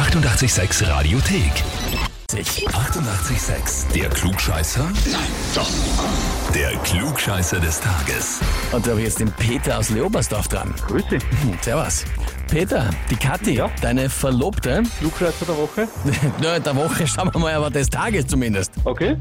886 Radiothek. 88,6. Der Klugscheißer? Nein, doch. Der Klugscheißer des Tages. Und da habe ich jetzt den Peter aus Leobersdorf dran. Grüße. Hm, Servus. Peter, die Kathi, Ja? deine Verlobte, Klugscheißer der Woche. na, der Woche schauen wir mal, aber des Tages zumindest. Okay.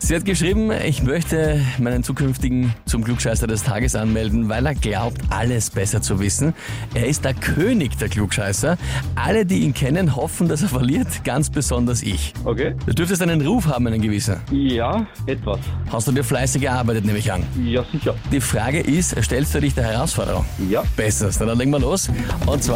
Sie hat geschrieben, ich möchte meinen zukünftigen zum Klugscheißer des Tages anmelden, weil er glaubt, alles besser zu wissen. Er ist der König der Klugscheißer. Alle, die ihn kennen, hoffen, dass er verliert, ganz besonders ich. Okay. Du dürftest einen Ruf haben, einen gewissen. Ja, etwas. Hast du dir fleißig gearbeitet, nehme ich an. Ja, sicher. Die Frage ist, stellst du dich der Herausforderung? Ja. Bestens, dann legen wir los. Und zwar,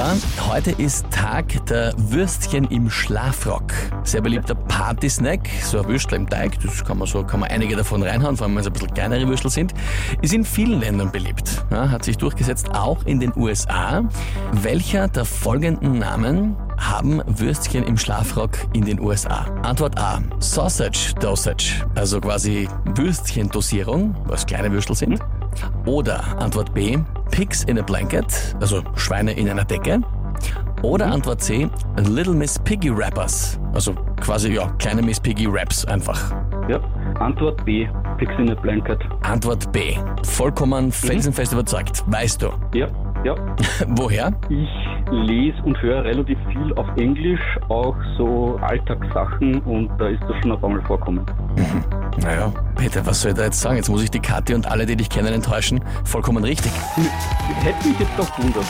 heute ist Tag der Würstchen im Schlafrock. Sehr beliebter Partysnack, so ein Würstel im Teig, das kann man so, kann man einige davon reinhauen, vor allem wenn es ein bisschen kleinere Würstel sind. Ist in vielen Ländern beliebt, ja, hat sich durchgesetzt, auch in den USA. Welcher der folgenden Namen haben Würstchen im Schlafrock in den USA? Antwort A. Sausage Dosage, also quasi Würstchendosierung, was kleine Würstel sind. Oder Antwort B. Pigs in a Blanket, also Schweine in einer Decke. Oder Antwort C. Little Miss Piggy Rappers, also quasi ja kleine Miss Piggy Raps einfach. Ja. Antwort B. Fix in a Blanket. Antwort B. Vollkommen felsenfest überzeugt. Weißt du. Ja. Ja. Woher? Ich lese und höre relativ viel auf Englisch, auch so Alltagssachen und da ist das schon ein paar Mal vorkommen. Naja, Peter, was soll ich da jetzt sagen? Jetzt muss ich die Kathi und alle, die dich kennen, enttäuschen. Vollkommen richtig. Hätte mich jetzt doch gewundert.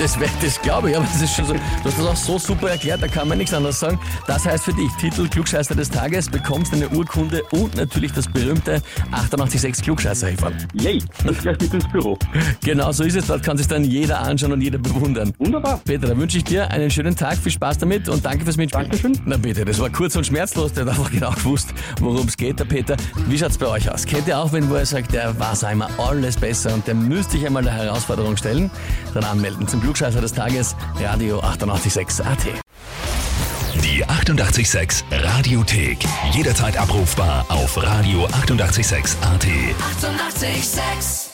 Das, wär- das glaube ich, aber das ist schon so. Du hast das auch so super erklärt, da kann man nichts anderes sagen. Das heißt für dich, Titel Klugscheißer des Tages, bekommst eine Urkunde und natürlich das berühmte 886 klugscheißer -Häferl. Yay. Das gleich mit ins Büro. Genau so ist es, dort kann sich dann jeder anschauen und jeder bewundern. Wunderbar. Peter, dann wünsche ich dir einen schönen Tag, viel Spaß damit und danke fürs Mitspielen. Dankeschön. Na bitte, das war kurz und schmerzlos, der hat einfach genau gewusst, worum es geht, der Peter. Wie schaut's bei euch aus? Kennt ihr auch wen, wo er sagt, der weiß einmal alles besser und der müsste sich einmal der Herausforderung stellen? Dann anmelden zum Klugscheißer des Tages, Radio 886 AT. Die 88,6 Radiothek. Jederzeit abrufbar auf radio886.at. 88,6. Eighty-eight, sex.